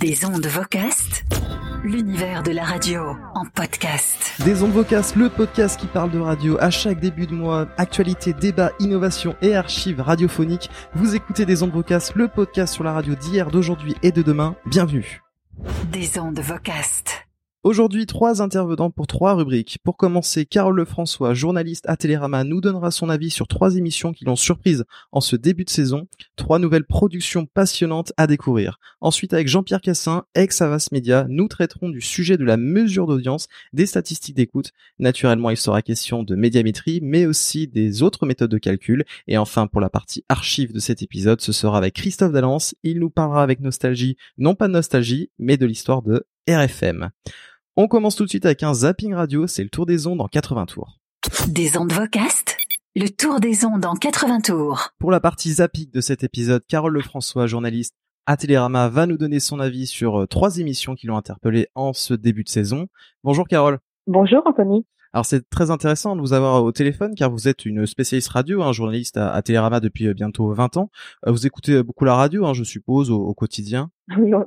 Des ondes vocastes, l'univers de la radio en podcast. Des ondes vocastes, le podcast qui parle de radio à chaque début de mois, actualité, débat, innovation et archives radiophoniques. Vous écoutez Des ondes vocastes, le podcast sur la radio d'hier, d'aujourd'hui et de demain. Bienvenue. Des ondes vocastes. Aujourd'hui, trois intervenants pour trois rubriques. Pour commencer, Carole Lefrançois, journaliste à Télérama, nous donnera son avis sur trois émissions qui l'ont surprise en ce début de saison. Trois nouvelles productions passionnantes à découvrir. Ensuite, avec Jean-Pierre Cassin, ex-Avas Media, nous traiterons du sujet de la mesure d'audience, des statistiques d'écoute. Naturellement, il sera question de médiamétrie, mais aussi des autres méthodes de calcul. Et enfin, pour la partie archive de cet épisode, ce sera avec Christophe Dallance. Il nous parlera avec nostalgie, non pas de nostalgie, mais de l'histoire de RFM. On commence tout de suite avec un zapping radio, c'est le tour des ondes en 80 tours. Des ondes vocastes, le tour des ondes en 80 tours. Pour la partie zapping de cet épisode, Carole Lefrançois, journaliste à Télérama, va nous donner son avis sur euh, trois émissions qui l'ont interpellé en ce début de saison. Bonjour Carole. Bonjour Anthony. Alors c'est très intéressant de vous avoir au téléphone car vous êtes une spécialiste radio, un journaliste à, à, Télérama depuis euh, bientôt 20 ans. Euh, Vous écoutez beaucoup la radio, hein, je suppose, au, au quotidien. Oui, on,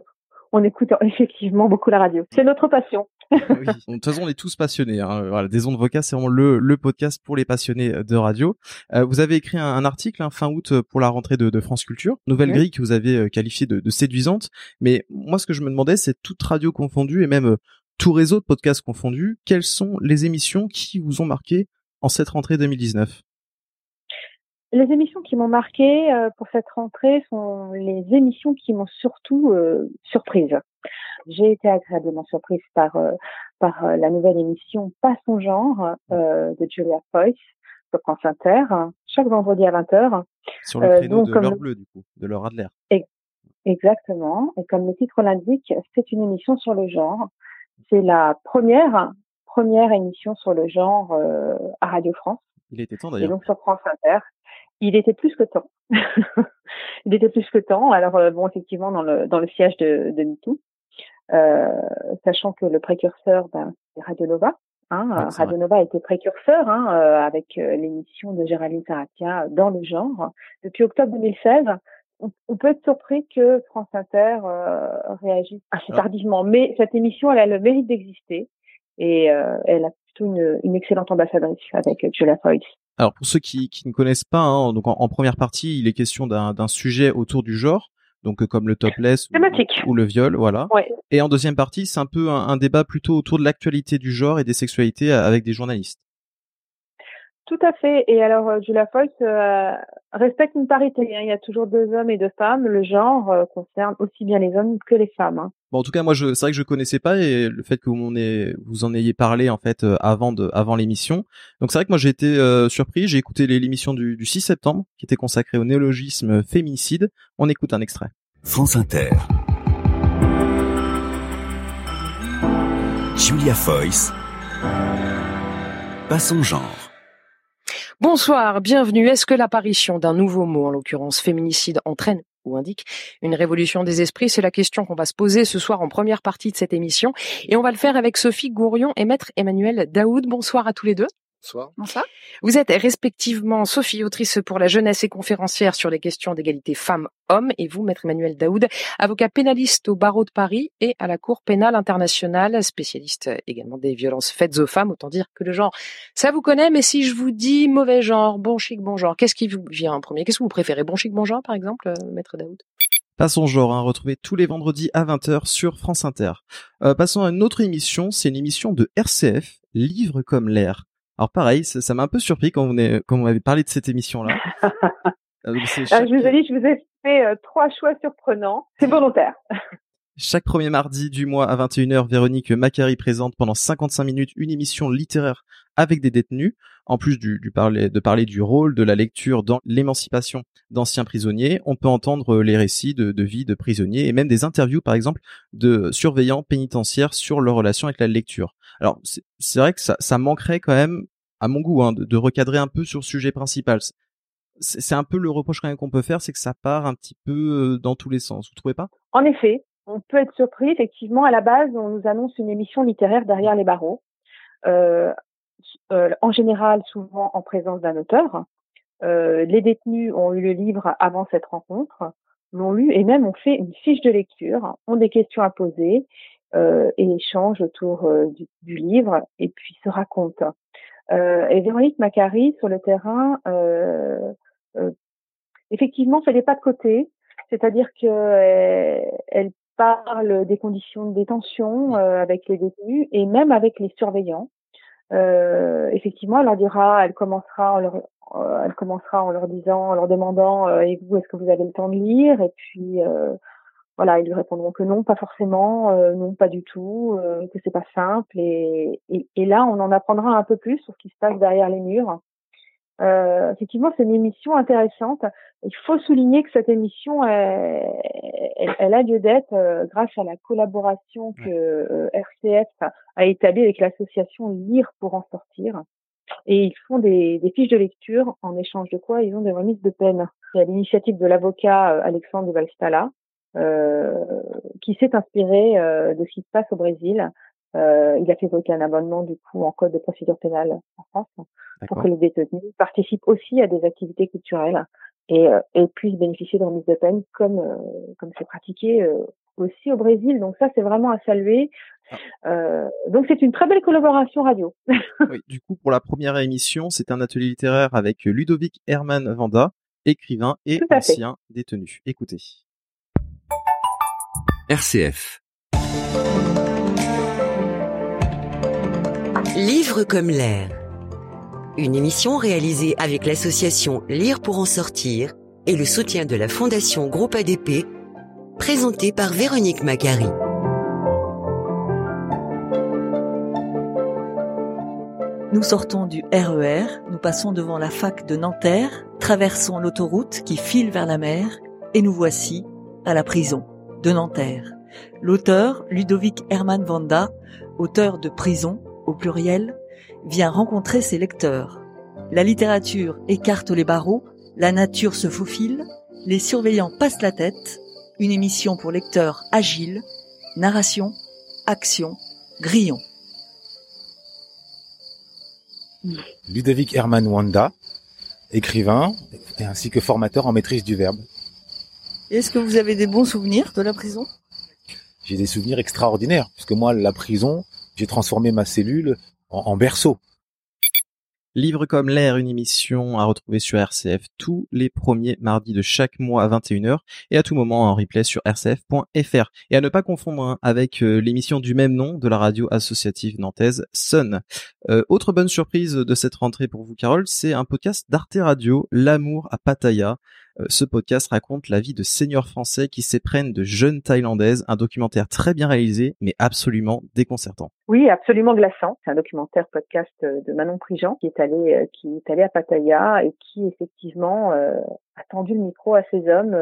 on écoute effectivement beaucoup la radio. C'est notre passion. Oui. De toute façon, on est tous passionnés. Hein. Voilà, des ondes vocales, c'est vraiment le, le podcast pour les passionnés de radio. Euh, vous avez écrit un, un article hein, fin août pour la rentrée de, de France Culture, nouvelle Oui. grille que vous avez euh, qualifiée de, de séduisante. Mais moi, ce que je me demandais, c'est toute radio confondue et même euh, tout réseau de podcasts confondus, quelles sont les émissions qui vous ont marqué en cette rentrée 2019 Les émissions qui m'ont marqué euh, pour cette rentrée sont les émissions qui m'ont surtout euh, surprise. J'ai été agréablement surprise par euh, par euh, la nouvelle émission Pas son genre euh, de Julia Foyce sur France Inter, chaque vendredi à 20h. sur le Euh, créneau donc, de l'heure bleue, du coup, de l'heure Adler. Exactement. Et comme le titre l'indique, c'est une émission sur le genre. C'est la première première émission sur le genre euh, à Radio France. Il était temps et d'ailleurs. donc sur France Inter. Il était plus que temps. il était plus que temps. Alors euh, bon, effectivement, dans le dans le siège de, de MeToo, euh, sachant que le précurseur, ben, c'est Radio Nova. Hein, Radio Nova été précurseur hein, euh, avec euh, l'émission de Géraldine Saratia dans le genre depuis octobre 2016. On, peut être surpris que France Inter euh, réagisse assez Alors- tardivement, mais cette émission, elle a le mérite d'exister et euh, elle a plutôt une, une excellente ambassadrice avec Julia Foyce. Alors pour ceux qui, qui ne connaissent pas, hein, donc en, en première partie, il est question d'un d'un sujet autour du genre, donc euh, comme le topless ou, le viol, voilà. Ouais, Et en deuxième partie, c'est un peu un, un débat plutôt autour de l'actualité du genre et des sexualités avec des journalistes. Tout à fait. Et alors, euh, Julia Foyce euh, respecte une parité. hein. Il y a toujours deux hommes et deux femmes. Le genre euh, concerne aussi bien les hommes que les femmes. hein. Bon, en tout cas, moi, je, c'est vrai que je connaissais pas et le fait que vous en, ayez, vous en ayez parlé en fait euh, avant de, avant l'émission. Donc c'est vrai que moi j'ai été euh, surpris. J'ai écouté l'émission du, du 6 septembre qui était consacrée au néologisme féminicide. On écoute un extrait. France Inter. Julia Foyce. Pas son genre. Bonsoir, bienvenue. Est-ce que l'apparition d'un nouveau mot, en l'occurrence féminicide, entraîne ou indique une révolution des esprits? C'est la question qu'on va se poser ce soir en première partie de cette émission. Et on va le faire avec Sophie Gourion et Maître Emmanuel Daoud. Bonsoir à tous les deux. Bonsoir. Bonsoir. Vous êtes respectivement Sophie, autrice pour la jeunesse et conférencière sur les questions d'égalité femmes-hommes, et vous, Maître Emmanuel Daoud, avocat pénaliste au barreau de Paris et à la Cour pénale internationale, spécialiste également des violences faites aux femmes. Autant dire que le genre, ça vous connaît, mais si je vous dis mauvais genre, bon chic, bon genre, qu'est-ce qui vous vient en premier? Qu'est-ce que vous préférez Bon chic, bon genre, par exemple, euh, Maître Daoud? Pas son genre, hein, retrouvé tous les vendredis à 20h sur France Inter. Euh, passons à une autre émission, c'est une émission de RCF, Livre comme l'air. Alors pareil, ça ça m'a un peu surpris quand vous, avez- quand vous m'avez parlé de cette émission-là. Euh, Euh, chaque, je vous ai dit, je vous ai fait euh, trois choix surprenants. C'est volontaire. chaque premier mardi du mois à 21h, Véronique Macari présente pendant 55 minutes une émission littéraire avec des détenus, en plus du, du parler, de parler du rôle de la lecture dans l'émancipation d'anciens prisonniers. On peut entendre les récits de, de vie de prisonniers et même des interviews, par exemple, de surveillants pénitentiaires sur leur relation avec la lecture. Alors, c'est vrai que ça, manquerait quand même, à mon goût, hein, de, recadrer un peu sur le sujet principal. C'est un peu le reproche quand même qu'on peut faire, c'est que ça part un petit peu euh, dans tous les sens. Vous trouvez pas? En effet, on peut être surpris. Effectivement, à la base, on nous annonce une émission littéraire derrière les barreaux. Euh, euh, en général, souvent en présence d'un auteur. Les détenus ont eu le livre avant cette rencontre. l'ont lu et même ont fait une fiche de lecture, ont des questions à poser et échangent autour euh, du, du, livre et puis se racontent. Euh, et Véronique Macari sur le terrain, effectivement, fait des pas de côté, c'est-à-dire que elle parle des conditions de détention avec les détenus et même avec les surveillants. Euh, effectivement, elle leur dira, elle commencera en leur, euh, elle commencera en leur disant, en leur demandant, euh, et vous, est-ce que vous avez le temps de lire? Et puis, voilà, ils lui répondront que non, pas forcément, non, pas du tout, que c'est pas simple. Et, et, et, là, on en apprendra un peu plus sur ce qui se passe derrière les murs. Euh, effectivement, c'est une émission intéressante. Il faut souligner que cette émission, elle, elle, a lieu d'être euh, grâce à la collaboration que euh, RCF a établie avec l'association Lire pour en sortir. Et ils font des, des, fiches de lecture en échange de quoi ils ont des remises de peine. C'est à l'initiative de l'avocat Alexandre de Valstala qui s'est inspiré de ce qui se passe au Brésil euh, il a fait voter un amendement du coup en code de procédure pénale en France pour que les détenus participent aussi à des activités culturelles et, euh, et puissent bénéficier de remise de peine comme euh, comme c'est pratiqué euh, aussi au Brésil. Donc ça c'est vraiment à saluer. Ah. donc c'est une très belle collaboration radio. oui, du coup pour la première émission c'est un atelier littéraire avec Ludovic Herman Vanda, écrivain et ancien détenu. Écoutez. RCF. Livre comme l'air. Une émission réalisée avec l'association Lire pour en sortir et le soutien de la Fondation Groupe ADP, présentée par Véronique Macari. Nous sortons du RER, e nous passons devant la fac de Nanterre, traversons l'autoroute qui file vers la mer et nous voici à la prison de Nanterre. L'auteur, Ludovic Herman Vanda, auteur de Prison, au pluriel, vient rencontrer ses lecteurs. La littérature écarte les barreaux, la nature se faufile, les surveillants passent la tête, une émission pour lecteurs agiles, narration, action, grillon. Ludovic Herman Wanda, écrivain et ainsi que formateur en maîtrise du verbe. Est-ce que vous avez des bons souvenirs de la prison? J'ai des souvenirs extraordinaires, puisque moi, la prison, j'ai transformé ma cellule en, berceau. Livre comme l'air, une émission à retrouver sur RCF tous les premiers mardis de chaque mois à 21h et à tout moment en replay sur rcf.fr. Et à ne pas confondre hein, avec euh, l'émission du même nom de la radio associative nantaise Sun. Euh, autre bonne surprise de cette rentrée pour vous Carole, c'est un podcast d'Arte Radio, L'amour à Pattaya. Euh, ce podcast raconte la vie de seniors français qui s'éprennent de jeunes thaïlandaises, un documentaire très bien réalisé, mais absolument déconcertant. Oui, absolument glaçant. C'est un documentaire podcast euh, de Manon Prigent qui est allé, euh, qui est allé à Pattaya et qui effectivement a tendu le micro à ces hommes,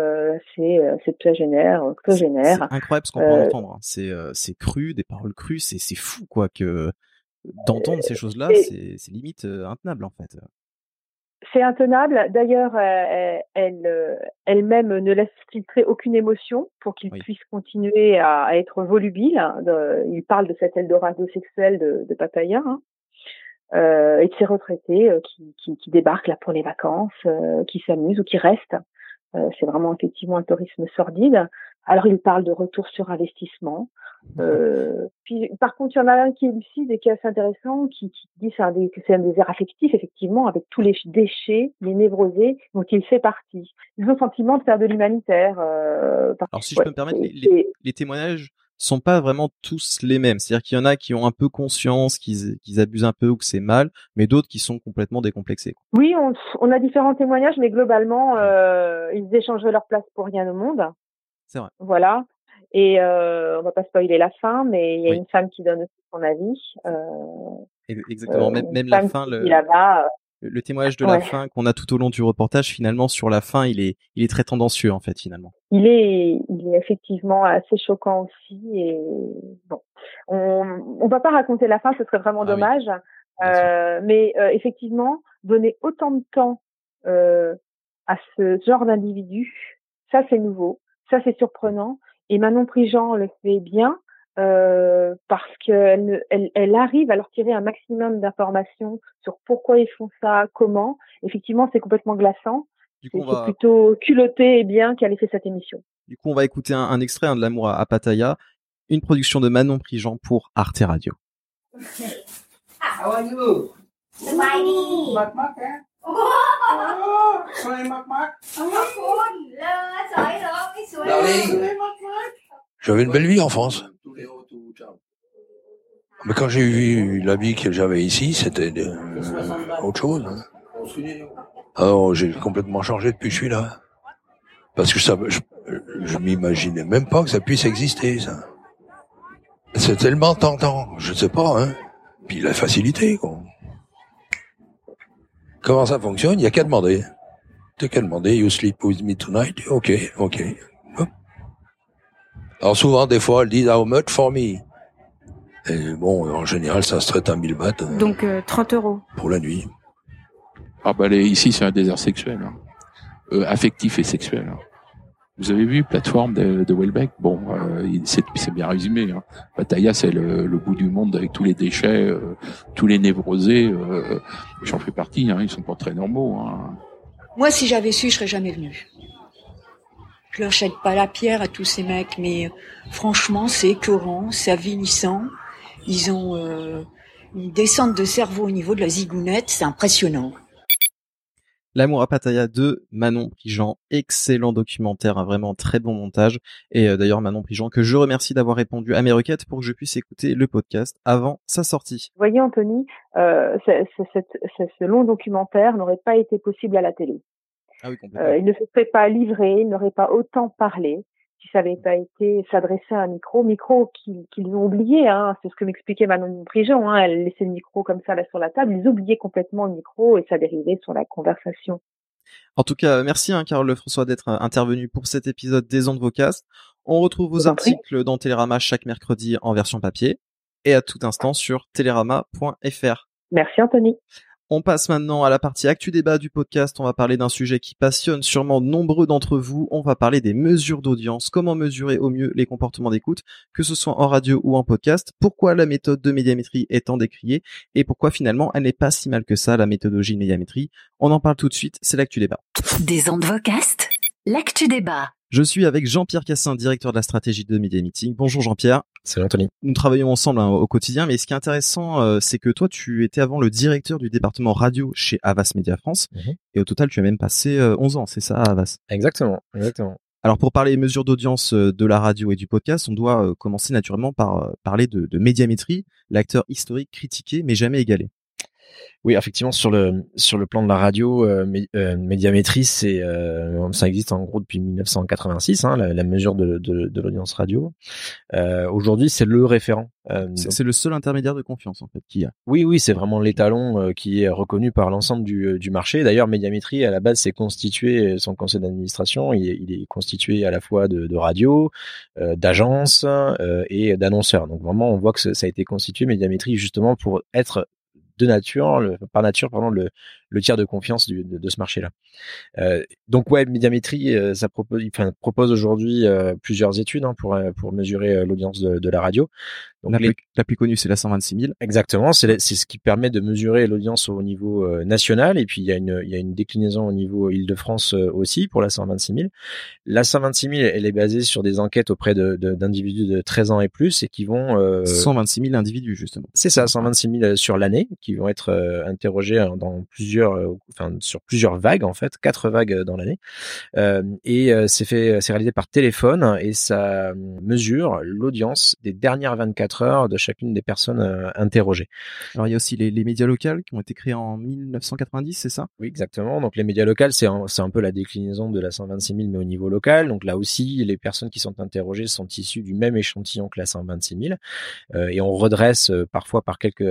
ces, ces octogénaires, octogénaires. C'est incroyable ce qu'on peut entendre. Hein. C'est, c'est cru, des paroles crues, c'est, c'est fou quoi que d'entendre ces choses-là, c'est, c'est limite intenable en fait. C'est intenable. D'ailleurs, euh, elle, euh, elle-même ne laisse filtrer aucune émotion pour qu'il puisse continuer à, être volubile. il parle de cet Eldorado sexuel de, de Pattaya hein. euh, et de ses retraités euh, qui, qui, qui, débarquent là pour les vacances, qui s'amusent ou qui restent. c'est vraiment effectivement un tourisme sordide. Alors, il parle de retour sur investissement. Euh, puis, par contre, il y en a un qui est lucide et qui est assez intéressant, qui, qui dit c'est un des, que c'est un désert affectif, effectivement, avec tous les déchets, les névrosés dont il fait partie. Ils ont le sentiment de faire de l'humanitaire. Euh, Alors, si je peux me permettre, les, les, témoignages sont pas vraiment tous les mêmes. C'est-à-dire qu'il y en a qui ont un peu conscience qu'ils qu'ils abusent un peu ou que c'est mal, mais d'autres qui sont complètement décomplexés. Oui, on, on, a différents témoignages, mais globalement, euh, ils échangeraient leur place pour rien au monde. C'est vrai. Voilà. Et euh, on va pas spoiler la fin, mais il y a une femme qui donne aussi son avis. Euh, Exactement. même, même la fin, le, le, témoignage de la fin qu'on a tout au long du reportage, finalement sur la fin, il est, il est très tendancieux en fait finalement. Il est, il est effectivement assez choquant aussi. Et bon, on, on va pas raconter la fin, ce serait vraiment ah dommage. Euh, mais euh, effectivement, donner autant de temps euh, à ce genre d'individu, ça c'est nouveau. Ça, c'est surprenant. Et Manon Prigent le fait bien euh, parce qu'elle elle arrive à leur tirer un maximum d'informations sur pourquoi ils font ça, comment. Effectivement, c'est complètement glaçant. C'est va... plutôt culotté et bien qu'elle ait fait cette émission. Du coup, on va écouter un, extrait hein, de l'amour à, à Pattaya, une production de Manon Prigent pour Arte Radio. How are you? โอ้สวยมากมากขอบคุณเลยสวยเหรอไม่สวยเหรอสวยมากมาก J'avais une belle vie en France. Mais quand j'ai vu la vie que j'avais ici, c'était euh, autre chose. hein. Alors j'ai complètement changé depuis que je suis là. Parce que ça, je, je m'imaginais même pas que ça puisse exister, ça. C'est tellement tentant, je sais pas, hein. Puis la facilité, quoi. Comment ça fonctionne? Il y a qu'à demander. T'as qu'à demander, you sleep with me tonight Ok, ok. Hop. Alors souvent, des fois, elles disent how much for me? Et bon, en général, ça se traite à 1000 bahts euh, Donc euh, 30 euros. pour la nuit. Ah bah les- ici c'est un désert sexuel, hein. Euh, affectif et sexuel. hein. Vous avez vu plateforme de, de Welbeck? Bon, euh, c'est bien résumé. Hein. C'est le, le bout du monde avec tous les déchets, euh, tous les névrosés. Euh, J'en fais partie. Hein, ils sont pas très normaux. Hein. Moi, si j'avais su, je serais jamais venue. Je leur jette pas la pierre à tous ces mecs, mais euh, franchement, c'est écœurant, c'est avilissant. Ils ont euh, une descente de cerveau au niveau de la zigounette, c'est impressionnant. L'amour à Pattaya 2, Manon Prigent, excellent documentaire, un vraiment très bon montage. Et euh, d'ailleurs Manon Prigent, que je remercie d'avoir répondu à mes requêtes pour que je puisse écouter le podcast avant sa sortie. Vous voyez, Anthony, euh, ce long documentaire n'aurait pas été possible à la télé. Ah oui, complètement. Euh, il ne se serait pas livré, il n'aurait pas autant parlé si ça avait pas été s'adresser à un micro, micro qu'ils ont oublié. Hein, c'est ce que m'expliquait Manon Prigent. Hein, elle laissait le micro comme ça là sur la table. Ils oubliaient complètement le micro et ça dérivait sur la conversation. En tout cas, merci hein, Carole Lefrançois d'être euh, intervenu pour cet épisode des Ondes Vocast. On retrouve vos articles dans Télérama chaque mercredi en version papier et à tout instant sur télérama.fr. Merci Anthony. On passe maintenant à la partie actu débat du podcast. On va parler d'un sujet qui passionne sûrement nombreux d'entre vous. On va parler des mesures d'audience. Comment mesurer au mieux les comportements d'écoute, que ce soit en radio ou en podcast? Pourquoi la méthode de médiamétrie est tant décriée? Et pourquoi finalement elle n'est pas si mal que ça, la méthodologie de médiamétrie? On en parle tout de suite. C'est l'actu débat. Des ondes vocast, l'actu débat. Je suis avec Jean-Pierre Cassin, directeur de la stratégie de Media Meeting. Bonjour Jean-Pierre. Salut Anthony. Nous travaillons ensemble hein, au quotidien, mais ce qui est intéressant, euh, c'est que toi, tu étais avant le directeur du département radio chez Avas Media France, Mhm. et au total, tu as même passé euh, 11 ans, c'est ça, à Avas Exactement, exactement. Alors, pour parler mesures d'audience euh, de la radio et du podcast, on doit euh, commencer naturellement par parler de, de médiamétrie, l'acteur historique critiqué mais jamais égalé. Oui, effectivement, sur le sur le plan de la radio, euh, euh, médiamétrie, c'est euh, ça existe en gros depuis 1986, hein, la, la mesure de, de, de l'audience radio. Euh, Aujourd'hui, c'est le référent. C'est le seul intermédiaire de confiance, en fait, qu'il y a. Oui, oui, c'est vraiment l'étalon qui est reconnu par l'ensemble du, du marché. D'ailleurs, Médiamétrie, à la base, c'est constitué, son conseil d'administration, il, est- il est constitué à la fois de, de radio, d'agences et d'annonceurs. Donc vraiment, on voit que ça a été constitué, Médiamétrie, justement pour être de nature, le- par nature, pardon, le, le tiers de confiance du- de, de ce marché-là. Euh, donc ouais, Médiamétrie, euh, ça propose, enfin, propose aujourd'hui euh, plusieurs études hein, pour pour mesurer l'audience de, de la radio. Donc La, les- plus, la plus connue, c'est la 126 000. Exactement, c'est ce qui permet de mesurer l'audience au niveau national et puis il y a une il y a une déclinaison au niveau Île-de-France aussi pour la 126 000. La 126 000, elle est basée sur des enquêtes auprès de- d'individus de, 13 ans et plus et qui vont euh, 126 000 individus, justement. c'est ça, 126 000 sur l'année, qui vont être euh, interrogés euh, dans plusieurs, euh, enfin sur plusieurs vagues en fait, quatre vagues euh, dans l'année. Euh, et c'est fait, c'est réalisé par téléphone et ça mesure l'audience des dernières 24 heures de chacune des personnes interrogées. Alors, il y a aussi les, les médias locaux qui ont été créés en 1990, c'est ça? Oui, exactement. Donc les médias locaux, c'est un, c'est un peu la déclinaison de la 126 000, mais au niveau local. Donc là aussi, les personnes qui sont interrogées sont issues du même échantillon que la 126 000, Euh, et on redresse parfois par quelques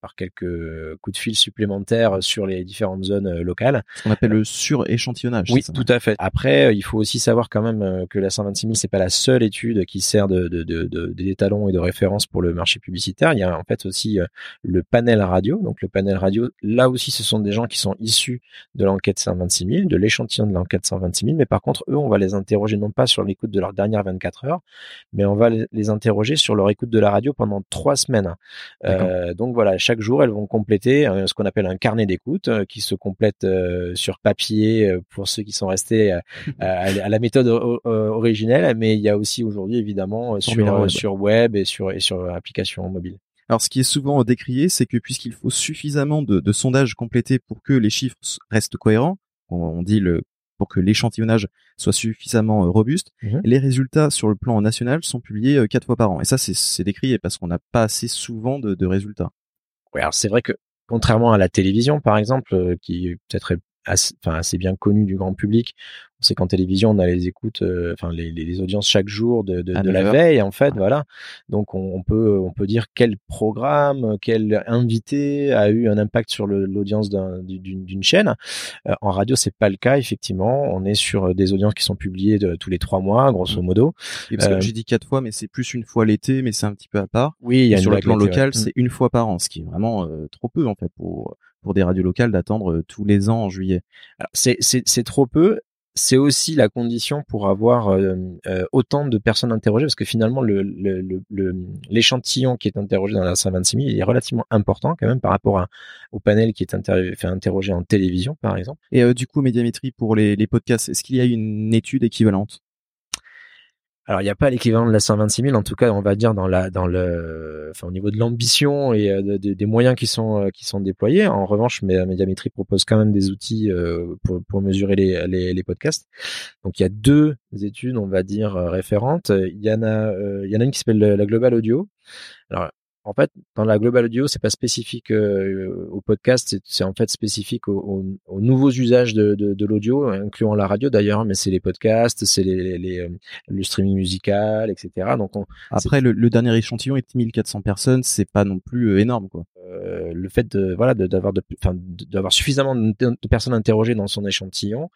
par quelques coups de fil supplémentaires sur les différentes zones euh, locales. Ce qu'on appelle le suréchantillonnage. Oui, ça tout à fait. Après, euh, il faut aussi savoir quand même euh, que la 126 000, c'est pas la seule étude qui sert de, de, de, de- d'étalon et de référence pour le marché publicitaire. Il y a en fait aussi le panel radio. Donc le panel radio, là aussi, ce sont des gens qui sont issus de l'enquête 126 000, de l'échantillon de l'enquête 126 000. Mais par contre, eux, on va les interroger non pas sur l'écoute de leurs dernières 24 heures, mais on va les, interroger sur leur écoute de la radio pendant trois semaines. Euh, donc voilà, chaque jour, elles vont compléter ce qu'on appelle un carnet d'écoute d'écoute qui se complètent sur papier pour ceux qui sont restés à, la méthode originelle, mais il y a aussi aujourd'hui évidemment sur web. sur web et sur et sur application mobile. Alors, ce qui est souvent décrié, c'est que puisqu'il faut suffisamment de, de, sondages complétés pour que les chiffres restent cohérents, on, dit le pour que l'échantillonnage soit suffisamment euh, robuste, mhm. les résultats sur le plan national sont publiés euh, quatre fois par an. Et ça, c'est décrié parce qu'on n'a pas assez souvent de, de résultats. Oui, alors c'est vrai que contrairement à la télévision, par exemple, euh, qui peut-être assez, enfin, assez bien connu du grand public. On sait qu'en télévision, on a les écoutes, euh, enfin les, les, audiences chaque jour de, de, de la veille, en fait, voilà. Donc on, on, peut on peut dire quel programme, quel invité a eu un impact sur l'audience d'une chaîne. Euh, en radio, c'est pas le cas, effectivement. On est sur des audiences qui sont publiées de, tous les trois mois, grosso mmh. modo. Euh, j'ai dit quatre fois, mais c'est plus une fois l'été, mais c'est un petit peu à part. Oui, il y a sur le plan local, c'est mmh. une fois par an, ce qui est vraiment trop peu en fait pour pour des radios locales d'attendre euh, tous les ans en juillet. C'est trop peu. C'est aussi la condition pour avoir euh, euh, autant de personnes interrogées, parce que finalement l'échantillon qui est interrogé dans la 126 000 est relativement important quand même par rapport au panel qui est fait interrogé en télévision, par exemple. Et du coup, médiamétrie pour les podcasts, est-ce qu'il y a une étude équivalente? Alors il n'y a pas l'équivalent de la 126 000, en tout cas on va dire dans la dans le, enfin au niveau de l'ambition et euh, des moyens qui sont euh, qui sont déployés. En revanche, Médiamétrie propose quand même des outils euh, pour, pour mesurer les, les, les, podcasts. Donc il y a deux études, on va dire référentes. Il y en a il y en a une qui s'appelle la Global Audio. Alors en fait, dans la global audio, c'est pas spécifique euh, au podcast, c'est en fait spécifique aux, nouveaux usages de, de, l'audio, incluant la radio d'ailleurs, mais c'est les podcasts, c'est les, les, euh, le streaming musical, etc. Donc après le, le, dernier échantillon est 1400 personnes, c'est pas non plus euh, énorme quoi. Euh, le fait de voilà d'avoir de, d'avoir suffisamment de, personnes interrogées dans son échantillon,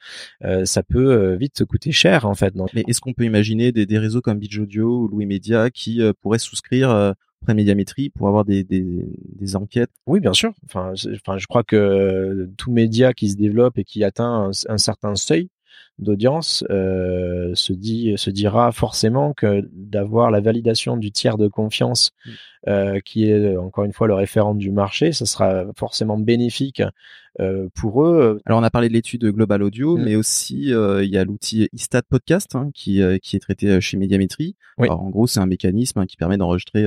euh, ça peut vite coûter cher en fait. Mais est-ce qu'on peut imaginer des, des réseaux comme Beach Audio ou Louis Media qui pourraient souscrire après médiamétrie pour avoir des, des, enquêtes Oui, bien sûr. Enfin, enfin, je crois que tout média qui se développe et qui atteint un, certain seuil d'audience euh, se dit se dira forcément que d'avoir la validation du tiers de confiance mmh. euh, qui est encore une fois le référent du marché, ça sera forcément bénéfique euh, pour eux. Alors on a parlé de l'étude Global Audio, mmh. mais aussi euh, il y a l'outil Istat Podcast hein, qui, euh, qui est traité chez Médiamétrie. Alors en gros c'est un mécanisme hein, qui permet d'enregistrer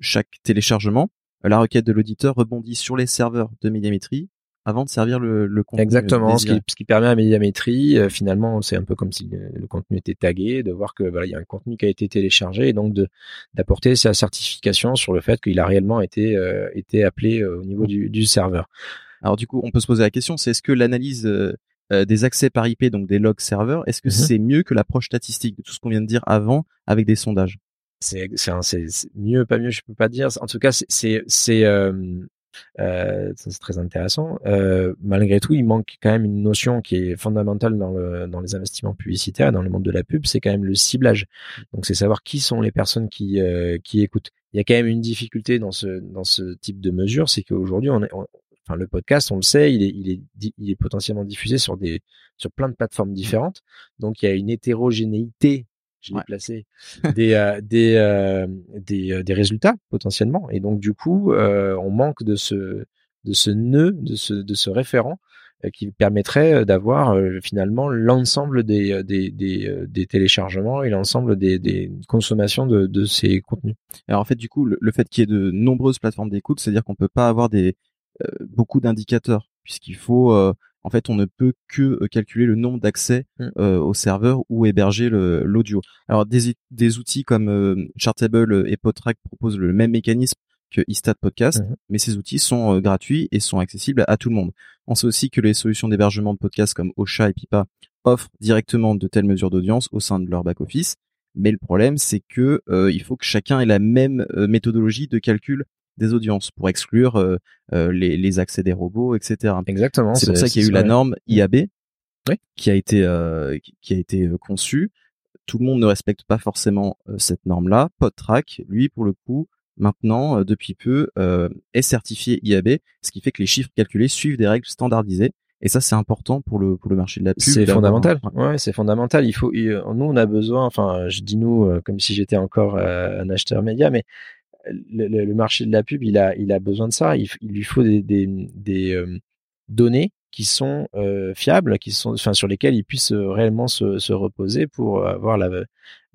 chaque téléchargement. La requête de l'auditeur rebondit sur les serveurs de Médiamétrie avant de servir le, le contenu. Exactement, ce qui, ce qui, permet à Médiamétrie, finalement, c'est un peu comme si le, contenu était tagué, de voir que voilà, il y a un contenu qui a été téléchargé et donc de d'apporter sa certification sur le fait qu'il a réellement été été appelé au niveau du, du serveur. Alors du coup, on peut se poser la question, c'est est-ce que l'analyse euh, euh, des accès par IP, donc des logs serveurs, est-ce que mm-hmm. c'est mieux que l'approche statistique de tout ce qu'on vient de dire avant avec des sondages? C'est mieux, pas mieux, je peux pas dire. En tout cas, c'est c'est euh, c'est très intéressant. Euh, malgré tout, il manque quand même une notion qui est fondamentale dans, le, dans les investissements publicitaires, dans le monde de la pub, c'est quand même le ciblage. Donc, c'est savoir qui sont les personnes qui, euh, qui écoutent. Il y a quand même une difficulté dans ce, dans ce type de mesure, c'est qu'aujourd'hui, on, est, enfin le podcast, on le sait, il est, il est, il est potentiellement diffusé sur des, sur plein de plateformes différentes. Donc il y a une hétérogénéité, je l'ai placé, des, euh, des, euh, des, euh, des, résultats potentiellement. Et donc du coup, on manque de ce, de ce nœud, de ce, de ce référent qui permettrait d'avoir finalement l'ensemble des, des, des, des, téléchargements et l'ensemble des, des consommations de, de ces contenus. Alors en fait, du coup, le, le fait qu'il y ait de nombreuses plateformes d'écoute, c'est-à-dire qu'on peut pas avoir des, euh, beaucoup d'indicateurs puisqu'il faut euh, en fait, on ne peut que euh, calculer le nombre d'accès mmh. au serveur ou héberger l'audio. Alors, des, des, outils comme Chartable et Podtrack proposent le même mécanisme que Istat Podcast, mmh mais ces outils sont gratuits et sont accessibles à, tout le monde. On sait aussi que les solutions d'hébergement de podcasts comme Ocha et Pipa offrent directement de telles mesures d'audience au sein de leur back-office. Mais le problème, c'est que il faut que chacun ait la même méthodologie de calcul des audiences pour exclure euh, euh, les, les, accès des robots, etc. Exactement. C'est pour ça qu'il y a eu la norme mm. IAB qui a été euh, qui a été conçue. Tout le monde ne respecte pas forcément cette norme-là. PodTrack, lui, pour le coup, maintenant, depuis peu, est certifié IAB, ce qui fait que les chiffres calculés suivent des règles standardisées. Et ça, c'est important pour le pour le marché de la pub. C'est fondamental. Ouais, c'est fondamental. Il faut. nous, on a besoin. Enfin, je dis nous comme si j'étais encore un acheteur média, mais le, le, marché de la pub, il a, il a besoin de ça. Il, il lui faut des, des, des, euh, données qui sont fiables, qui sont, enfin, sur lesquelles il puisse réellement se, se reposer pour avoir la,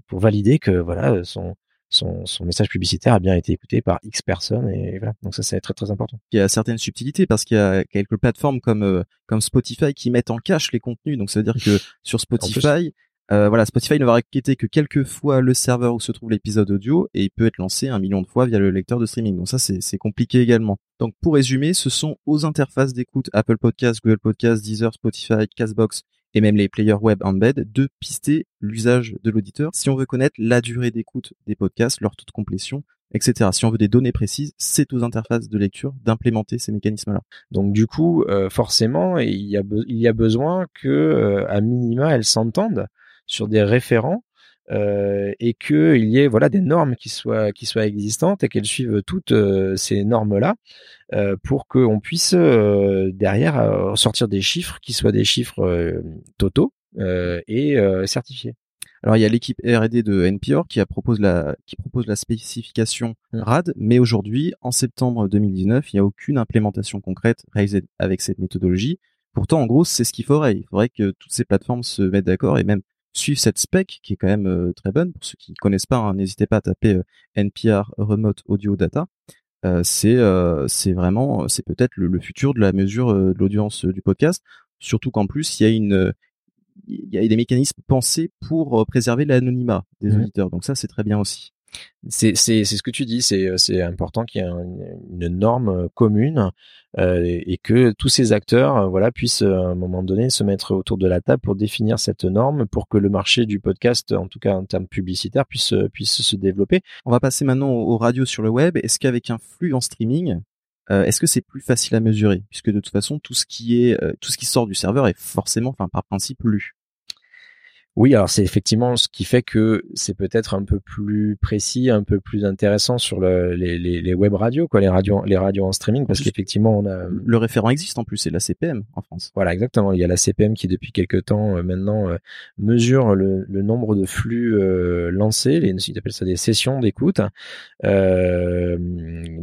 pour valider que voilà son son, son, message publicitaire a bien été écouté par X personnes et voilà. Donc ça c'est très très important. Il y a certaines subtilités parce qu'il y a quelques plateformes comme comme Spotify qui mettent en cache les contenus. Donc ça veut dire que sur Spotify, euh, voilà, Spotify ne va raqueter que quelques fois le serveur où se trouve l'épisode audio et il peut être lancé un million de fois via le lecteur de streaming. Donc ça, c'est compliqué également. Donc pour résumer, ce sont aux interfaces d'écoute Apple Podcasts, Google Podcasts, Deezer, Spotify, Castbox et même les players web embed de pister l'usage de l'auditeur si on veut connaître la durée d'écoute des podcasts, leur taux de complétion, etc. Si on veut des données précises, c'est aux interfaces de lecture d'implémenter ces mécanismes-là. Donc du coup, euh, forcément, il y, a il y a besoin que, euh, à minima, elles s'entendent sur des référents euh, et qu'il y ait voilà des normes qui soient qui soient existantes et qu'elles suivent toutes euh, ces normes là euh, pour qu'on puisse derrière sortir des chiffres qui soient des chiffres totaux et certifiés. Alors il y a l'équipe R&D de NPR qui a propose la qui propose la spécification mmh. RAD, mais aujourd'hui en septembre 2019, il n'y a aucune implémentation concrète réalisée avec cette méthodologie. Pourtant, en gros, c'est ce qu'il faudrait. Il faudrait que toutes ces plateformes se mettent d'accord et même suivre cette spec qui est quand même euh, très bonne. Pour ceux qui ne connaissent pas, hein, n'hésitez pas à taper euh, NPR Remote Audio Data. Euh, c'est c'est vraiment c'est peut-être le, futur de la mesure de l'audience du podcast. Surtout qu'en plus il y a une il y a des mécanismes pensés pour préserver l'anonymat des mmh auditeurs. Donc ça c'est très bien aussi. C'est ce que tu dis, c'est important qu'il y ait une, norme commune euh, et que tous ces acteurs euh, voilà puissent à un moment donné se mettre autour de la table pour définir cette norme pour que le marché du podcast en tout cas en termes publicitaires puisse puisse se développer. On va passer maintenant aux, radios sur le web. Est-ce qu'avec un flux en streaming euh, est-ce que c'est plus facile à mesurer? Puisque de toute façon tout ce qui est tout ce qui sort du serveur est forcément enfin par principe lu oui, alors c'est effectivement ce qui fait que c'est peut-être un peu plus précis, un peu plus intéressant sur le, les, les, les, web radios, quoi, les radios, les radios en streaming, parce qu'effectivement on a le référent existe en plus, c'est la CPM en France. Voilà, exactement. Il y a la CPM qui depuis quelques temps euh, maintenant euh, mesure le, le, nombre de flux euh, lancés, les, ils appellent ça des sessions d'écoute.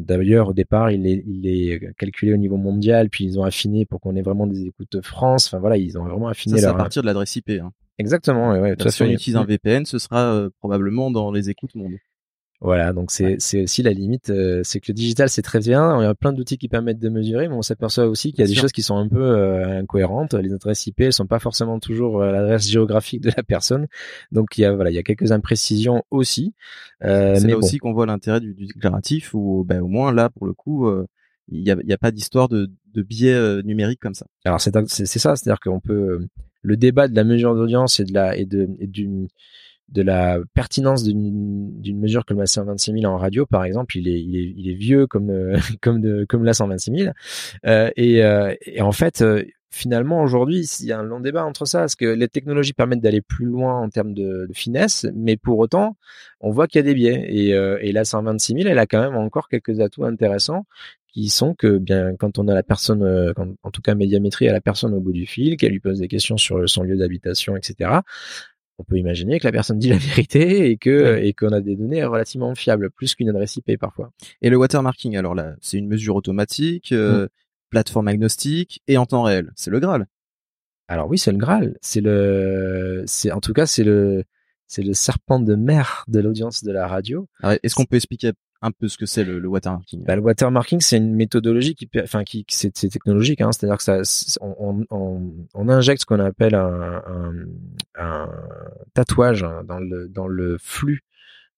D'ailleurs, au départ, il est, il est calculé au niveau mondial, puis ils ont affiné pour qu'on ait vraiment des écoutes de France. Enfin voilà, ils ont vraiment affiné. Ça, leur... à partir de l'adresse IP. Hein. Exactement. Ouais, ouais, si on utilise un VPN, ce sera euh, probablement dans les écoutes monde. Voilà, donc c'est c'est aussi la limite, euh, c'est que le digital c'est très bien, il y a plein d'outils qui permettent de mesurer, mais on s'aperçoit aussi qu'il y a des choses qui sont un peu euh, incohérentes. Les adresses IP elles sont pas forcément toujours l'adresse géographique de la personne, donc il y a voilà, il y a quelques imprécisions aussi. c'est là aussi qu'on voit l'intérêt du, du, déclaratif, où ben, au moins là pour le coup, il y a, y a pas d'histoire de, de biais numérique comme ça. Alors c'est c'est ça, c'est-à-dire qu'on peut le débat de la mesure d'audience et de la pertinence d'une mesure comme la 126 000 en radio, par exemple, il est, vieux comme la 126 000. Euh, et, euh, et, en fait, euh, finalement, aujourd'hui, il y a un long débat entre ça, parce que les technologies permettent d'aller plus loin en termes de, finesse, mais pour autant, on voit qu'il y a des biais. Et la 126 000, elle a quand même encore quelques atouts intéressants qui sont que bien quand on a la personne, euh, en tout cas médiamétrie à la personne au bout du fil, qu'elle lui pose des questions sur son lieu d'habitation, etc. On peut imaginer que la personne dit la vérité et que et qu'on a des données relativement fiables, plus qu'une adresse IP parfois. Et le watermarking, alors là, c'est une mesure automatique, euh, mm. plateforme agnostique et en temps réel. C'est le Graal. Alors oui, c'est le Graal. C'est le, c'est en tout cas c'est le, c'est le serpent de mer de l'audience de la radio. Est-ce qu'on peut expliquer un peu ce que c'est le, le, watermarking bah, Le watermarking, c'est une méthodologie qui, enfin, qui, c'est, technologique, hein, c'est-à-dire que ça, on, on, on, injecte ce qu'on appelle un, un, un, tatouage dans le dans le flux.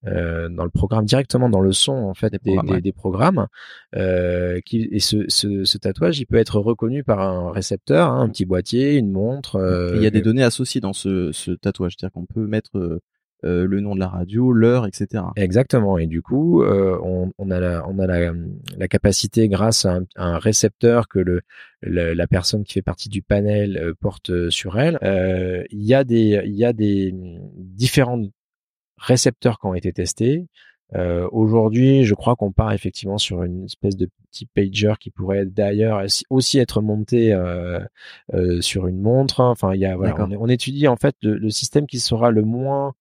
Euh, dans le programme directement dans le son en fait des, des, des, programmes euh, qui, et ce, ce, ce, tatouage il peut être reconnu par un récepteur hein, un petit boîtier une montre euh, il y a des données associées dans ce, ce tatouage c'est-à-dire qu'on peut mettre euh, le nom de la radio, l'heure, etc. Exactement. Et du coup, euh, on, on, a, la, on a la, la capacité, grâce à un, récepteur que le, la personne qui fait partie du panel euh, porte sur elle, il y a des, il y a des différents récepteurs qui ont été testés. Euh, Aujourd'hui, je crois qu'on part effectivement sur une espèce de petit pager qui pourrait d'ailleurs aussi être monté euh, euh, sur une montre. Enfin, il y a voilà, on, on, étudie en fait le, le, système qui sera le moins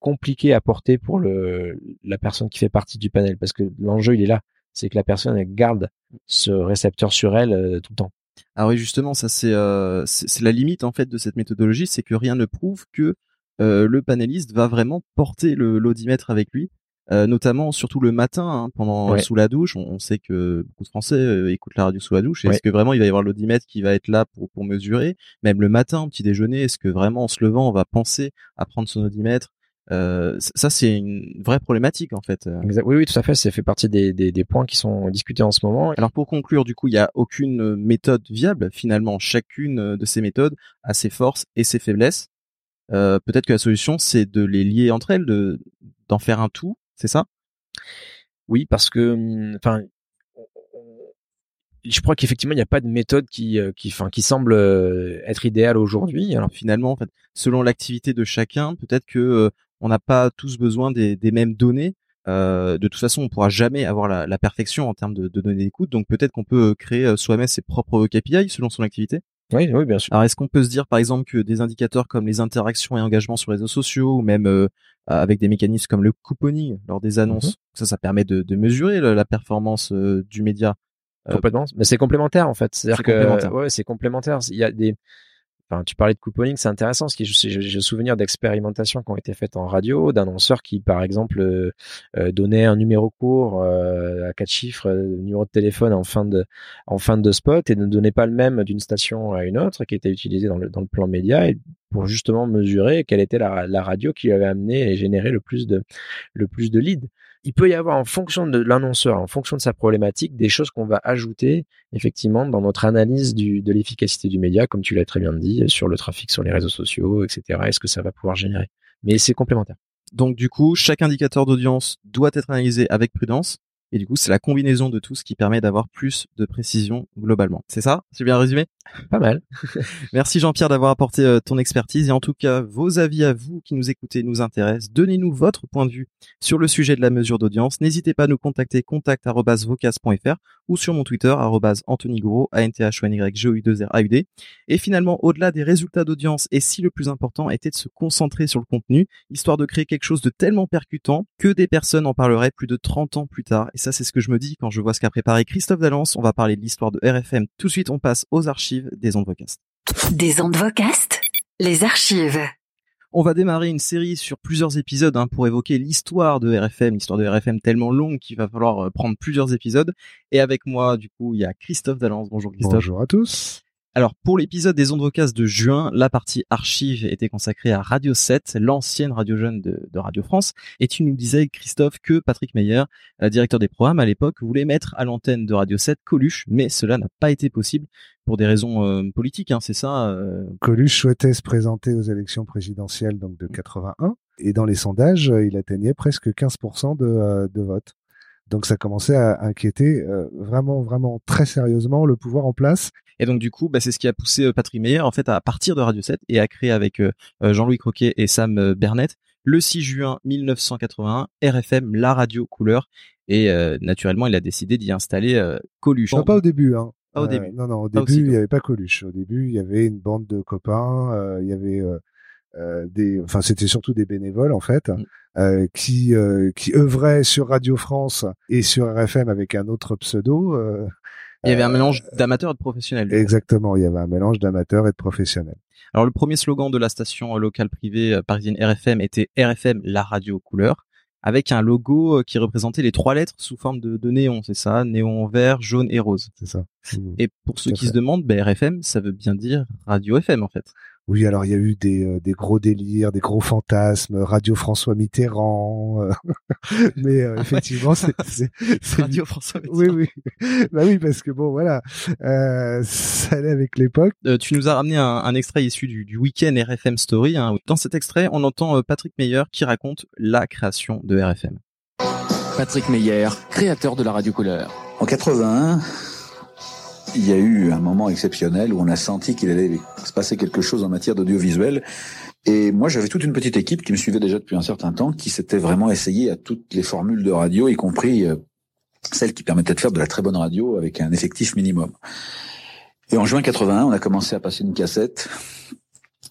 compliqué à porter pour le, la personne qui fait partie du panel parce que l'enjeu il est là, c'est que la personne elle garde ce récepteur sur elle euh, tout le temps. Ah oui, justement, ça c'est euh, c'est la limite en fait de cette méthodologie, c'est que rien ne prouve que euh, le panéliste va vraiment porter l'audimètre avec lui, notamment surtout le matin hein, pendant Ouais. sous la douche. On, on sait que beaucoup de Français écoutent la radio sous la douche. Ouais. Est-ce que vraiment il va y avoir l'audimètre qui va être là pour pour mesurer, même le matin au petit déjeuner Est-ce que vraiment en se levant on va penser à prendre son audimètre euh, ça c'est une vraie problématique en fait. Euh. Oui, oui, tout à fait. Ça fait partie des, des, des points qui sont discutés en ce moment. Alors pour conclure, du coup, il n'y a aucune euh, méthode viable. Finalement, chacune de ces méthodes a ses forces et ses faiblesses. Euh, Peut-être que la solution, c'est de les lier entre elles, de d'en faire un tout. C'est ça? Oui, parce que, hum, enfin, je crois qu'effectivement, il n'y a pas de méthode qui, qui, enfin, qui semble être idéale aujourd'hui. Alors Finalement, en fait, selon l'activité de chacun, peut-être que euh, on n'a pas tous besoin des, des mêmes données. Euh, de toute façon, on pourra jamais avoir la, la perfection en termes de, de données d'écoute. Donc peut-être qu'on peut euh, créer euh, soi-même ses propres KPI selon son activité. Oui, oui, bien sûr. Alors, est-ce qu'on peut se dire, par exemple, que des indicateurs comme les interactions et engagements sur les réseaux sociaux, ou même euh, avec des mécanismes comme le couponing lors des annonces, Mhm. ça, ça permet de, de mesurer la, la performance euh, du média Euh, Complètement. Mais c'est complémentaire en fait. C'est-à-dire C'est que complémentaire. ouais, c'est complémentaire. Il y a des Enfin, tu parlais de couponing, c'est intéressant parce que j'ai souvenir d'expérimentations qui ont été faites en radio, d'annonceurs qui, par exemple, euh, euh, donnaient un numéro court euh, à quatre chiffres, numéro de téléphone en fin de en fin de spot et ne donnaient pas le même d'une station à une autre, qui était utilisé dans le dans le plan média pour justement mesurer quelle était la, la radio qui avait amené et généré le plus de le plus de leads. Il peut y avoir en fonction de l'annonceur, en fonction de sa problématique, des choses qu'on va ajouter effectivement dans notre analyse de l'efficacité du média, comme tu l'as très bien dit, sur le trafic sur les réseaux sociaux, etc. Est-ce que ça va pouvoir générer? Mais c'est complémentaire. Donc du coup, chaque indicateur d'audience doit être analysé avec prudence. Et du coup, c'est la combinaison de tout ce qui permet d'avoir plus de précision globalement. C'est ça C'est bien résumé? Pas mal. Merci Jean-Pierre d'avoir apporté euh, ton expertise et en tout cas vos avis à vous qui nous écoutez nous intéressent. Donnez-nous votre point de vue sur le sujet de la mesure d'audience. N'hésitez pas à nous contacter contact@vocas.fr ou sur mon Twitter @anthonygouraud a n t h o n y g o u 2 r a u d. Et finalement, au-delà des résultats d'audience et si le plus important était de se concentrer sur le contenu, histoire de créer quelque chose de tellement percutant que des personnes en parleraient plus de 30 ans plus tard. Et ça, c'est ce que je me dis quand je vois ce qu'a préparé Christophe Dallance. On va parler de l'histoire de RFM. Tout de suite, on passe aux archives des ondes Vocast. Des ondes Vocast, les archives. On va démarrer une série sur plusieurs épisodes hein, pour évoquer l'histoire de RFM, l'histoire de RFM tellement longue qu'il va falloir euh, prendre plusieurs épisodes. Et avec moi, du coup, il y a Christophe Dallance. Bonjour Christophe. Bonjour à tous. Alors pour l'épisode des ondes vocales de juin, la partie archive était consacrée à Radio 7, l'ancienne radio jeune de, Radio France. Et tu nous disais, Christophe, que Patrick Meyer, euh, directeur des programmes à l'époque, voulait mettre à l'antenne de Radio 7 Coluche, mais cela n'a pas été possible pour des raisons euh, politiques, hein, c'est ça euh, Coluche souhaitait se présenter aux élections présidentielles donc de 81 et dans les sondages, il atteignait presque 15% de, de vote. Donc ça commençait à inquiéter euh, vraiment, vraiment très sérieusement le pouvoir en place. Et donc du coup, bah, c'est ce qui a poussé euh, Patrick Meyer en fait à partir de Radio 7 et à créer avec euh, euh, Jean-Louis Croquet et Sam euh, Bernet le 6 juin 1981 RFM la radio couleur et euh, naturellement il a décidé d'y installer Coluche. Non, pas au début. Hein. Pas au début. non, non, au début, il n'y avait pas Coluche. Au début, il y avait une bande de copains, euh, il y avait des, enfin, c'était surtout des bénévoles en fait, Mm. euh, qui euh, qui œuvraient sur Radio France et sur RFM avec un autre pseudo. euh, Il y avait un euh, mélange d'amateurs et de professionnels. Exactement, il y avait un mélange d'amateurs et de professionnels. Alors le premier slogan de la station euh, locale privée euh, parisienne RFM était RFM la radio couleur avec un logo euh, qui représentait les trois lettres sous forme de, de néon, c'est ça, néon vert, jaune et rose. C'est ça. Et pour ceux qui fait. se demandent, ben, RFM, ça veut bien dire radio FM en fait. Oui, alors il y a eu des, euh, des gros délires, des gros fantasmes, Radio François Mitterrand, euh, mais euh, effectivement, c'est c'est- c'est- Radio François Oui, oui, bah oui, parce que bon, voilà, euh, ça allait avec l'époque. Euh, tu nous as ramené un, un extrait issu du, du week-end RFM Story. hein. Dans cet extrait, on entend euh, Patrick Meyer qui raconte la création de RFM. Patrick Meyer, créateur de la radio couleur. En 81, il y a eu un moment exceptionnel où on a senti qu'il allait se passer quelque chose en matière d'audiovisuel. Et moi, j'avais toute une petite équipe qui me suivait déjà depuis un certain temps, qui s'était vraiment essayé à toutes les formules de radio, y compris euh, celles qui permettaient de faire de la très bonne radio avec un effectif minimum. Et en juin 81, on a commencé à passer une cassette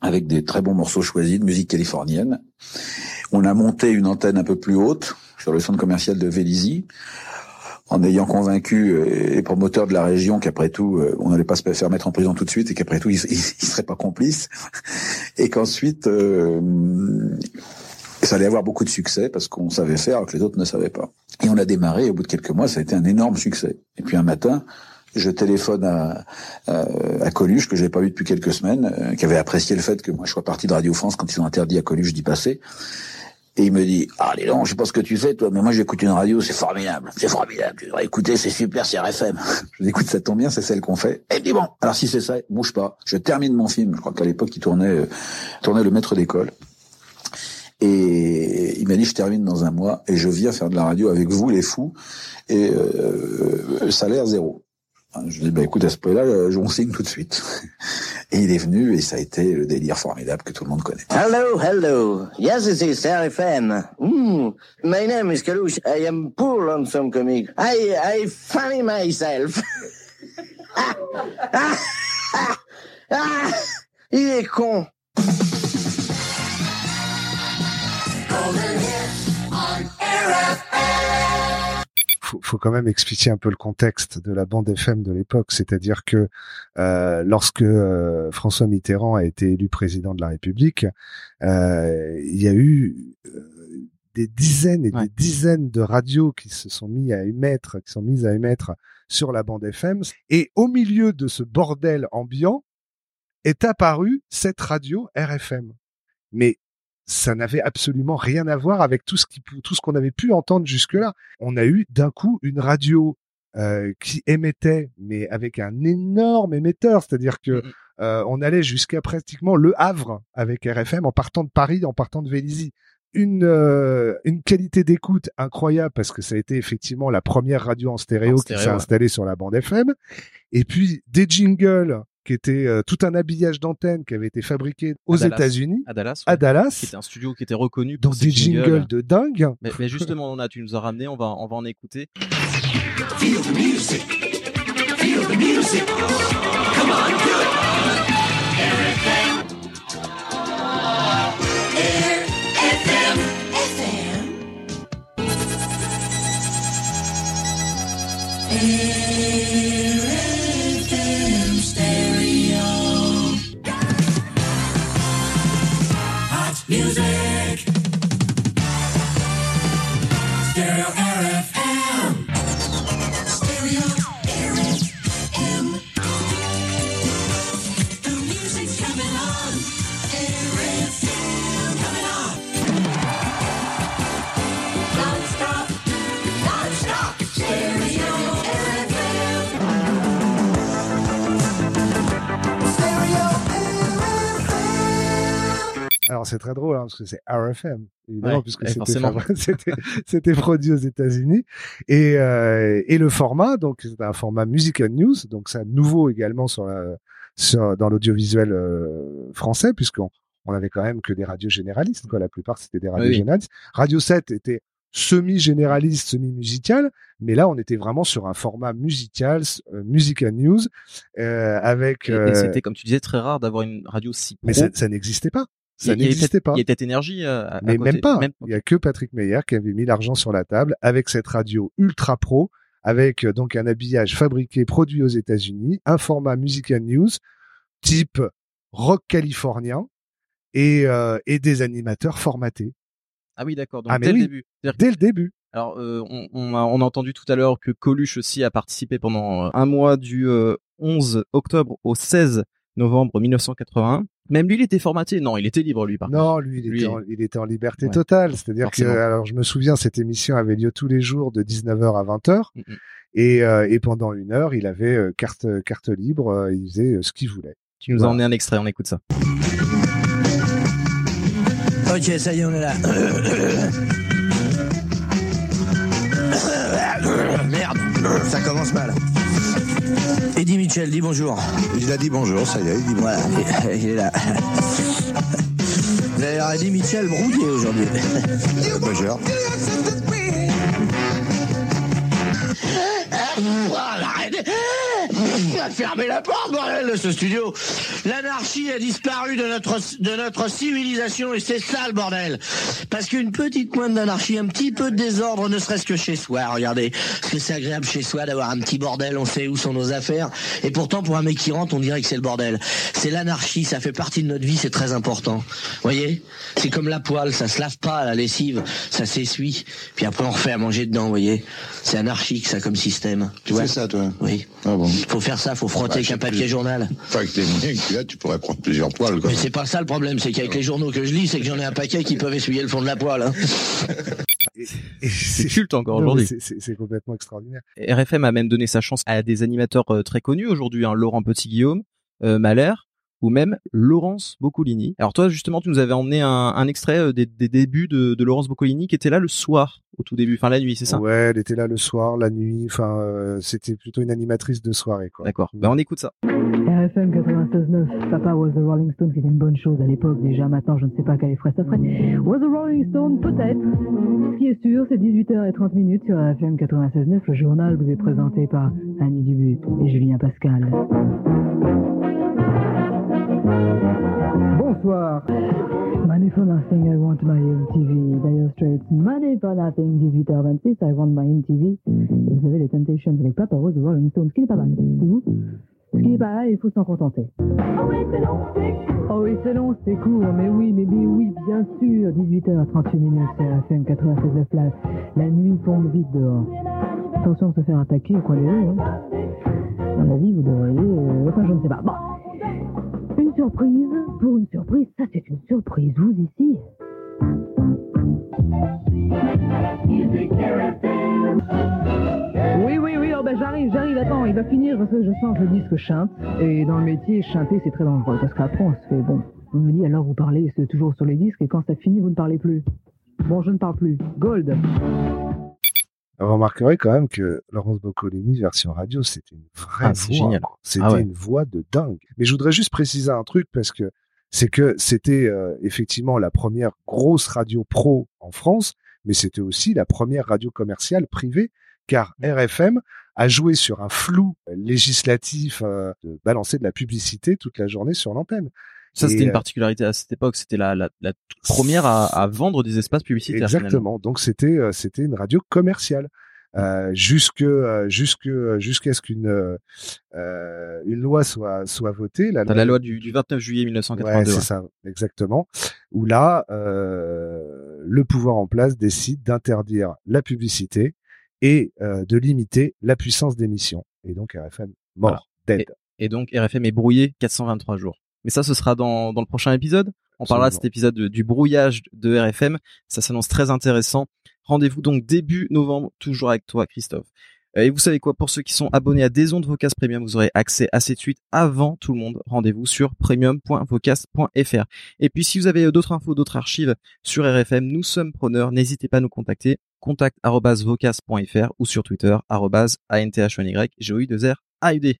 avec des très bons morceaux choisis de musique californienne. On a monté une antenne un peu plus haute sur le centre commercial de Vélizy. En ayant convaincu euh, les promoteurs de la région qu'après tout, euh, on n'allait pas se faire mettre en prison tout de suite et qu'après tout, ils, ils, seraient pas complices, et qu'ensuite, euh, ça allait avoir beaucoup de succès parce qu'on savait faire alors que les autres ne savaient pas. Et on a démarré, et au bout de quelques mois, ça a été un énorme succès. Et puis un matin, je téléphone à, Coluche, que j'avais pas vu depuis quelques semaines, euh, qui avait apprécié le fait que moi je sois parti de Radio France quand ils ont interdit à Coluche d'y passer. Et il me dit, ah, les longs, je sais pas ce que tu fais, toi, mais moi, j'écoute une radio, c'est formidable. C'est formidable. Tu devrais écouter, c'est super, c'est RFM. je dis, écoute, ça tombe bien, c'est celle qu'on fait. Et il me dit, bon, alors si c'est ça, bouge pas. Je termine mon film. Je crois qu'à l'époque, il tournait, euh, tournait le maître d'école. Et il m'a dit, je termine dans un mois et je viens faire de la radio avec vous, les fous, et euh, salaire zéro. Je dis, bah écoute, à ce point-là, on signe tout de suite. Et il est venu et ça a été le délire formidable que tout le monde connaît. Hello, hello. Yes, this is RFM. Mm. My name is Kalouche. I am poor lonesome comic. I, I funny myself. ah, ah, ah, ah, il est con. Faut, faut quand même expliquer un peu le contexte de la bande FM de l'époque, c'est-à-dire que euh, lorsque euh, François Mitterrand a été élu président de la République, euh, il y a eu des dizaines et des dizaines de radios qui se sont mis à émettre, qui sont mises à émettre sur la bande FM, et au milieu de ce bordel ambiant est apparue cette radio RFM. Mais ça n'avait absolument rien à voir avec tout ce qui, tout ce qu'on avait pu entendre jusque-là. On a eu d'un coup une radio euh, qui émettait, mais avec un énorme émetteur, c'est-à-dire que euh, on allait jusqu'à pratiquement Le Havre avec RFM en partant de Paris, en partant de Vélizy. Une, euh, une qualité d'écoute incroyable parce que ça a été effectivement la première radio en stéréo, En qui s'est ouais. installée sur la bande FM. Et puis des jingles qui étaient euh, tout un habillage d'antenne qui avait été fabriqué aux À Dallas. États-unis, À Dallas. à ouais. Dallas. Qui était un studio qui était reconnu pour dans ses des jingles de dingue. Mais, mais justement, on a, tu nous as ramené, on va, on va en écouter. Feel the music. Feel the music. Come on, do it. RFM. RFM. FM. RFM Alors c'est très drôle hein, parce que c'est RFM évidemment Ouais, puisque c'était produit aux États-Unis et euh, et le format donc c'est un format musical news donc c'est nouveau également sur la sur dans l'audiovisuel euh, français puisqu'on on avait quand même que des radios généralistes quoi la plupart c'était des radios Oui, généralistes Radio 7 était semi-généraliste, semi-musical, mais là on était vraiment sur un format musical, euh, musical news, euh, avec. Et, et c'était, comme tu disais, très rare d'avoir une radio si pro. mais ça, ça n'existait pas. Ça n'existait pas. Il y a peut-être énergie euh, à, à Mais côté. même pas. Même- Il y a que Patrick Meyer qui avait mis l'argent sur la table avec cette radio ultra pro, avec euh, donc un habillage fabriqué, produit aux États-Unis, un format musical news type rock californien et euh, et des animateurs formatés. Ah oui, d'accord. Donc Ah, dès oui. le début. Dès le début. Alors, euh, on, on a, on a entendu tout à l'heure que Coluche aussi a participé pendant un mois du euh, 11 octobre au 16 novembre 1981. Même lui, il était formaté. Non, il était libre, lui, par Non, contre. lui, il, Lui, était, en, il était en liberté Ouais. totale. C'est-à-dire que, alors, je me souviens, cette émission avait lieu tous les jours de 19h à 20h. Et, euh, et pendant une heure, il avait euh, carte, carte libre. euh, il faisait euh, ce qu'il voulait. Tu nous as emmené un extrait, on écoute ça. Ok, ça y est, on est là. Merde, ça commence mal. Eddie Mitchell, dis bonjour. Il a dit bonjour, ça y est, il dit bonjour. Voilà, il- est là. L'air Eddie Mitchell brouillé aujourd'hui. Bonjour. va fermer la porte, bordel, de ce studio. L'anarchie a disparu de notre, de notre civilisation et c'est ça le bordel. Parce qu'une petite pointe d'anarchie, un petit peu de désordre, ne serait-ce que chez soi, regardez. Parce que c'est agréable chez soi d'avoir un petit bordel, on sait où sont nos affaires. Et pourtant, pour un mec qui rentre, on dirait que c'est le bordel. C'est l'anarchie, ça fait partie de notre vie, c'est très important. voyez C'est comme la poêle, ça se lave pas, la lessive, ça s'essuie. Puis après, on refait à manger dedans, voyez C'est anarchique, ça, comme système. Tu vois C'est ça, toi Oui. Ah bon Faut faire ça, faut frotter Bah, avec je un papier plus. journal. Enfin, avec les que tu as, tu pourrais prendre plusieurs poils, quoi. Mais c'est pas ça le problème, c'est qu'avec les journaux que je lis, c'est que j'en ai un paquet qui peuvent essuyer le fond de la poêle. Hein. C'est culte encore aujourd'hui. c'est- complètement extraordinaire. RFM a même donné sa chance à des animateurs euh, très connus aujourd'hui, hein, Laurent Petit-Guillaume, euh, Mahler, ou même Laurence Boccolini. Alors toi, justement, tu nous avais emmené un, un extrait euh, des, des débuts de, de Laurence Boccolini qui était là le soir, au tout début, enfin la nuit, c'est ça? Ouais, elle était là le soir, la nuit. Enfin, euh, c'était plutôt une animatrice de soirée, quoi. D'accord. Ben on écoute ça. RFM 96.9, Papa was the Rolling Stone, qui était une bonne chose à l'époque déjà. Maintenant, je ne sais pas quel effet ça ferait. Was the Rolling Stone, peut-être. Ce qui est sûr, c'est 18h30 minutes sur RFM 96.9. Le journal vous est présenté par Annie Dubut et Julien Pascal. Bonsoir. Money for nothing, I want my MTV. Dire Straits, money for nothing, 18h26, I want my MTV. Et vous avez les Temptations avec Papa was the Rolling Stone, ce qui n'est pas mal. C'est vous ce qui est pas mal, il faut s'en contenter. Oh oui, c'est long, c'est court, mais oui, mais, mais oui, bien sûr. 18h38 minutes, c'est FM 96 la, la nuit tombe vite dehors. Attention de se faire attaquer des rues. Hein. Dans la vie, vous devriez... euh, enfin, je ne sais pas. Bon. Surprise pour une surprise. Ça, c'est une surprise. Vous, ici Oui, oui, oui, oh ben j'arrive, j'arrive, attends, il va finir parce que je sens que le disque chante. Et dans le métier, chanter, c'est très dangereux parce qu'après, on se fait, bon, on me dit alors vous parlez, c'est toujours sur les disques et quand ça finit, vous ne parlez plus. Bon, je ne parle plus. Gold. Vous remarquerez quand même que Laurence Boccolini, version radio, c'était une vraie Ah, voix. C'était Ah ouais. une voix de dingue. Mais je voudrais juste préciser un truc parce que c'est que c'était euh, effectivement la première grosse radio pro en France, mais c'était aussi la première radio commerciale privée, car. RFM a joué sur un flou législatif euh, de balancer de la publicité toute la journée sur l'antenne. Ça, c'était une euh, particularité à cette époque. C'était la, la, la toute première à, à vendre des espaces publicitaires. finalement. Exactement. Donc c'était euh, c'était une radio commerciale. Euh, jusque euh, jusque jusqu'à ce qu'une euh, une loi soit soit votée la T'as la loi du, du 29 juillet 1982. Ouais, c'est ça, exactement. Où là, euh, le pouvoir en place décide d'interdire la publicité et de limiter la puissance d'émission. Et donc RFM mort, dead. Et, et donc RFM est brouillé 423 jours. Mais ça, ce sera dans, dans le prochain épisode. On parlera de cet épisode de- du brouillage de RFM. Ça s'annonce très intéressant. Rendez-vous donc début novembre, toujours avec toi, Christophe. Euh, Et vous savez quoi, pour ceux qui sont abonnés à des ondes Vocast Premium, vous aurez accès à cette suite avant tout le monde. Rendez-vous sur premium.vocast.fr. Et puis, si vous avez euh, d'autres infos, d'autres archives sur RFM, nous sommes preneurs. N'hésitez pas à nous contacter. contact@vocast.fr ou sur Twitter, arrobase ANTH1Y, GOI2R, AUD.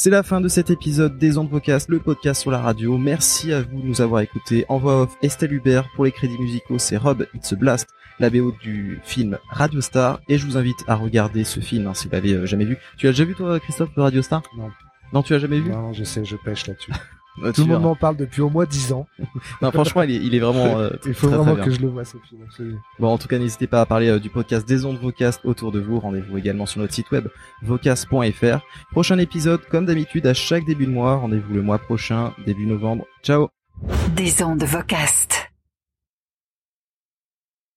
C'est la fin de cet épisode des Ondes Vocast, le podcast sur la radio. Merci à vous de nous avoir écoutés. En voix off, Estelle Hubert. Pour les crédits musicaux, c'est Rob It's a Blast, la BO du film Radio Star. Et je vous invite à regarder ce film, hein, si vous l'avez euh, jamais vu. Tu l'as déjà vu, toi, Christophe, Radio Star? Non. Non, tu l'as jamais vu? Non, je sais, je pêche là-dessus. Tout le monde m'en parle depuis au moins 10 ans. Non, franchement, il est, il est vraiment. euh, Il faut très, très vraiment bien. que je le vois ce film. absolument. Bon, en tout cas, n'hésitez pas à parler euh, du podcast des ondes Vocast autour de vous. Rendez-vous également sur notre site web vocast.fr. Prochain épisode, comme d'habitude, à chaque début de mois. Rendez-vous le mois prochain, début novembre. Ciao Des ondes Vocast.